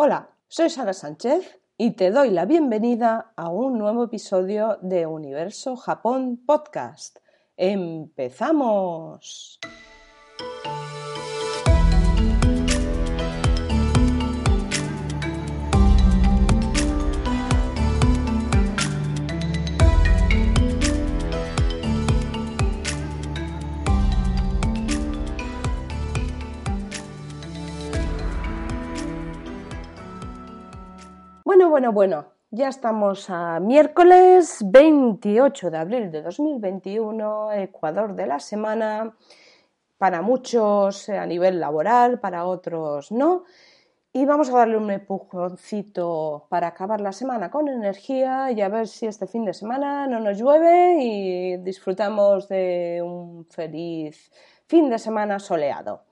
Hola, soy Sara Sánchez y te doy la bienvenida a un nuevo episodio de Universo Japón Podcast. ¡Empezamos! Bueno, bueno, ya estamos a miércoles 28 de abril de 2021, Ecuador de la semana, para muchos a nivel laboral, para otros no. Y vamos a darle un empujoncito para acabar la semana con energía y a ver si este fin de semana no nos llueve y disfrutamos de un feliz fin de semana soleado.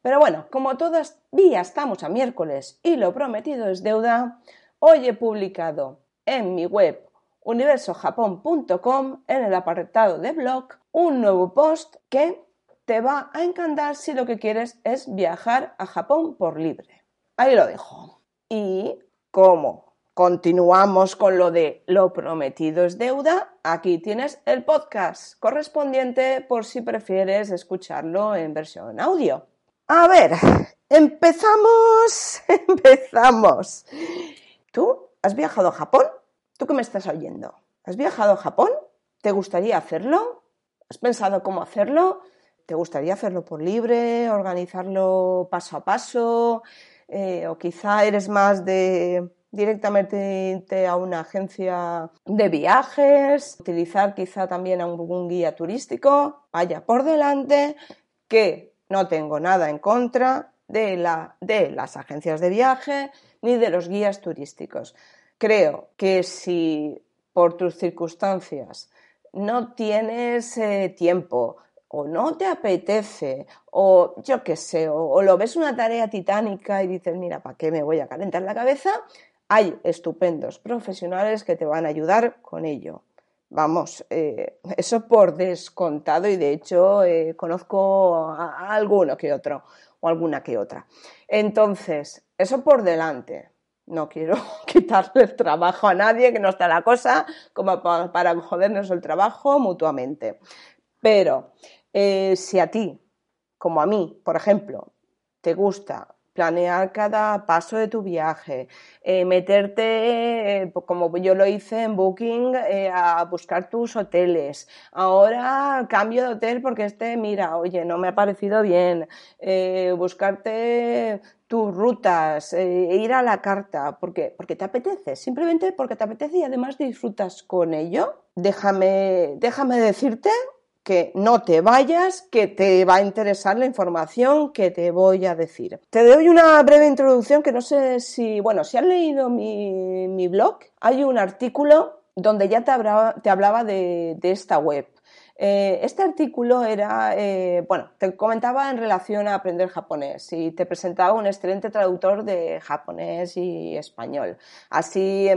Pero bueno, como todavía estamos a miércoles y lo prometido es deuda, Hoy he publicado en mi web universojapón.com en el apartado de blog un nuevo post que te va a encantar si lo que quieres es viajar a Japón por libre. Ahí lo dejo. Y como continuamos con lo de lo prometido es deuda, aquí tienes el podcast correspondiente por si prefieres escucharlo en versión audio. A ver, empezamos, empezamos. ¿Tú has viajado a Japón? ¿Tú qué me estás oyendo? ¿Has viajado a Japón? ¿Te gustaría hacerlo? ¿Has pensado cómo hacerlo? ¿Te gustaría hacerlo por libre, organizarlo paso a paso? Eh, ¿O quizá eres más de directamente a una agencia de viajes, utilizar quizá también a un guía turístico? Vaya por delante, que no tengo nada en contra de, la, de las agencias de viaje, ni de los guías turísticos. Creo que si por tus circunstancias no tienes eh, tiempo o no te apetece o yo qué sé, o, lo ves una tarea titánica y dices, mira, ¿para qué me voy a calentar la cabeza? Hay estupendos profesionales que te van a ayudar con ello. Vamos, eh, eso por descontado y de hecho eh, conozco a alguno que otro o alguna que otra. Entonces, eso por delante. No quiero quitarle el trabajo a nadie, que no está la cosa como para jodernos el trabajo mutuamente. Pero eh, si a ti, como a mí, por ejemplo, te gusta planear cada paso de tu viaje, eh, meterte, eh, como yo lo hice en Booking, eh, a buscar tus hoteles. Ahora cambio de hotel porque este, mira, oye, no me ha parecido bien. buscarte tus rutas, ir a la carta, porque, porque te apetece, simplemente porque te apetece y además disfrutas con ello. Déjame, déjame decirte que no te vayas, que te va a interesar la información que te voy a decir. Te doy una breve introducción que no sé si, bueno, si has leído mi, blog, hay un artículo donde ya te hablaba, de esta web. Eh, este artículo era, eh, bueno, te comentaba en relación a aprender japonés y te presentaba un excelente traductor de japonés y español, así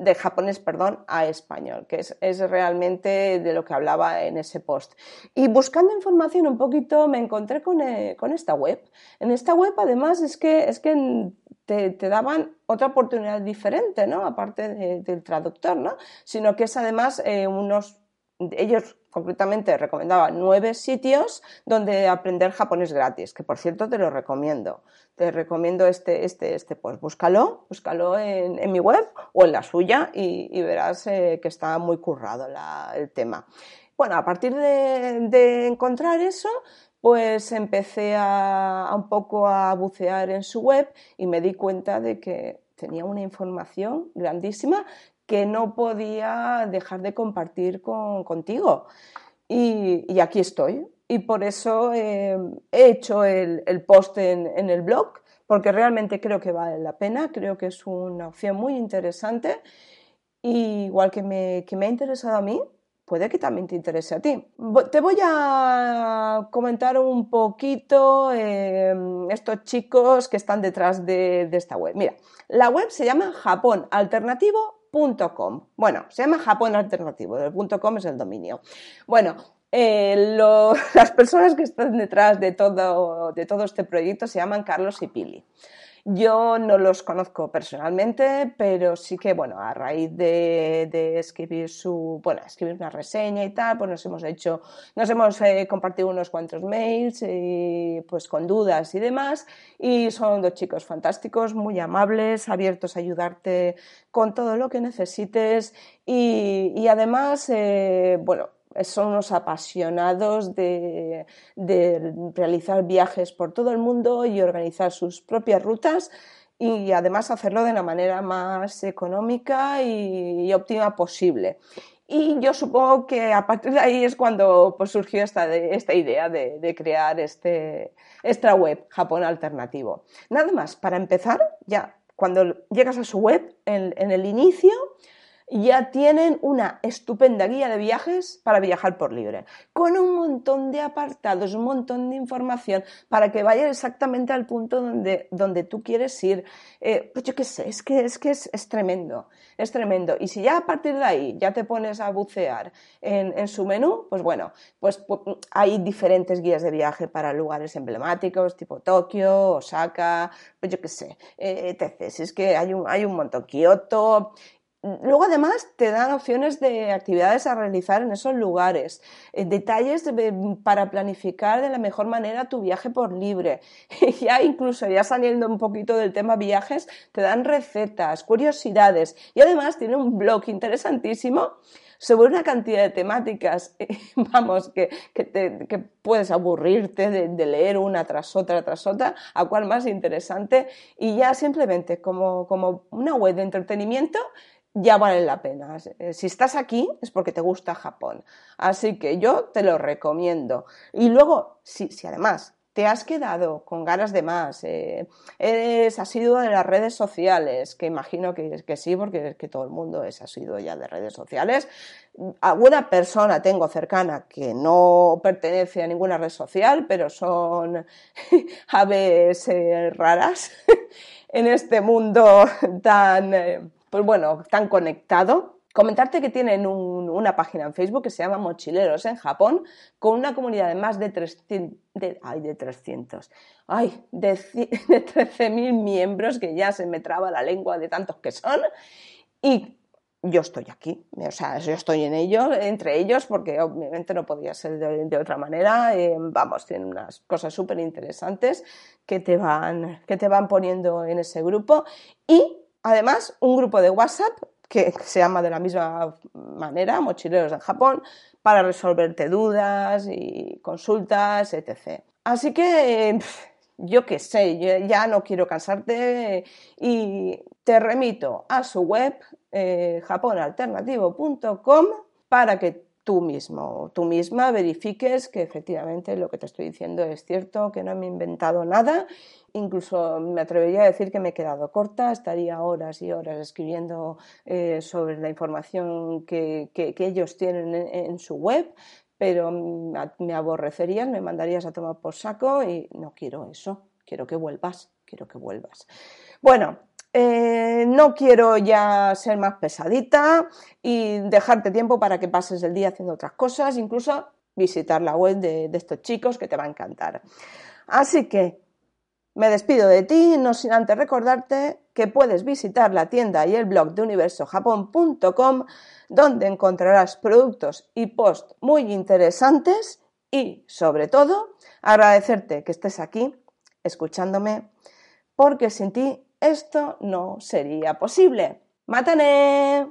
de japonés, perdón, a español, que es, realmente de lo que hablaba en ese post. Y buscando información un poquito me encontré con, eh, esta web. En esta web además es que, es que te, daban otra oportunidad diferente, ¿no? Aparte del traductor, ¿no? Sino que es además unos ellos concretamente recomendaban nueve sitios donde aprender japonés gratis, que por cierto te lo recomiendo. Te recomiendo este, este, este pues búscalo, búscalo en, mi web o en la suya y, verás eh, que está muy currado el tema. Bueno, a partir de, encontrar eso, pues empecé a, un poco a bucear en su web y me di cuenta de que tenía una información grandísima que no podía dejar de compartir contigo. Y, aquí estoy. Y por eso eh, he hecho el, post en, el blog, porque realmente creo que vale la pena, creo que es una opción muy interesante. igual que me, que me ha interesado a mí, puede que también te interese a ti. Te voy a comentar un poquito eh, estos chicos que están detrás de, de, esta web. Mira, la web se llama Japón Alternativo bueno, se llama Japón Alternativo, el .com es el dominio. Bueno, eh, las personas que están detrás de todo, de todo este proyecto se llaman Carlos y Pili. Yo no los conozco personalmente, pero sí que, bueno, a raíz de, escribir su, bueno, escribir una reseña y tal, pues nos hemos hecho, nos hemos eh, compartido unos cuantos mails y pues con dudas y demás. Y son dos chicos fantásticos, muy amables, abiertos a ayudarte con todo lo que necesites y, además, eh, bueno, son unos apasionados de, realizar viajes por todo el mundo y organizar sus propias rutas y además hacerlo de la manera más económica y, óptima posible. Y yo supongo que a partir de ahí es cuando pues, surgió esta, esta idea de, crear este, esta web, Japón Alternativo. Nada más, para empezar, ya cuando llegas a su web, en el inicio, ya tienen una estupenda guía de viajes para viajar por libre, con un montón de apartados, un montón de información para que vayas exactamente al punto donde, donde tú quieres ir. Eh, pues yo qué sé, es que, es, que es, tremendo, es tremendo. Y si ya a partir de ahí ya te pones a bucear en, su menú, pues bueno, pues, pues, hay diferentes guías de viaje para lugares emblemáticos, tipo Tokio, Osaka, pues yo qué sé, eh, etc. Es que hay un, hay un montón, Kioto, Luego además te dan opciones de actividades a realizar en esos lugares, eh, detalles para planificar de la mejor manera tu viaje por libre. ya incluso ya saliendo un poquito del tema viajes, te dan recetas, curiosidades y además tiene un blog interesantísimo sobre una cantidad de temáticas, vamos, que, puedes aburrirte de, de, leer una tras otra tras otra, a cual más interesante, y ya simplemente como, como una web de entretenimiento ya vale la pena. Eh, si estás aquí es porque te gusta Japón. Así que yo te lo recomiendo. Y luego, si, además te has quedado con ganas de más, eh, eres asiduo de las redes sociales, que imagino que, que sí, porque es que todo el mundo es asiduo ya de redes sociales. Alguna persona tengo cercana que no pertenece a ninguna red social, pero son aves eh, raras en este mundo tan pues bueno, tan conectado. Comentarte que tienen una página en Facebook que se llama Mochileros en Japón, con una comunidad de más de 300, de, ay, de 300, ay, de, de 13.000 miembros, que ya se me traba la lengua de tantos que son, y yo estoy aquí, o sea, yo estoy en ellos, entre ellos, porque obviamente no podía ser de, otra manera. Eh, vamos, tienen unas cosas súper interesantes que te, van, que te van poniendo en ese grupo. Y Además, un grupo de WhatsApp que se llama de la misma manera, Mochileros en Japón, para resolverte dudas y consultas, etc. Así que, yo qué sé, ya no quiero cansarte y te remito a su web, eh, japonalternativo.com, para que tú mismo, tú misma verifiques que efectivamente lo que te estoy diciendo es cierto, que no me he inventado nada. Incluso me atrevería a decir que me he quedado corta, estaría horas y horas escribiendo eh, sobre la información que, ellos tienen en, su web, pero me aborrecerías, me mandarías a tomar por saco y no quiero eso, quiero que vuelvas, quiero que vuelvas. Bueno, eh, no quiero ya ser más pesadita y dejarte tiempo para que pases el día haciendo otras cosas, incluso visitar la web de, estos chicos que te va a encantar. Así que me despido de ti, no sin antes recordarte que puedes visitar la tienda y el blog de universojapón.com donde encontrarás productos y posts muy interesantes y, sobre todo, agradecerte que estés aquí escuchándome porque sin ti esto no sería posible. ¡Mátane!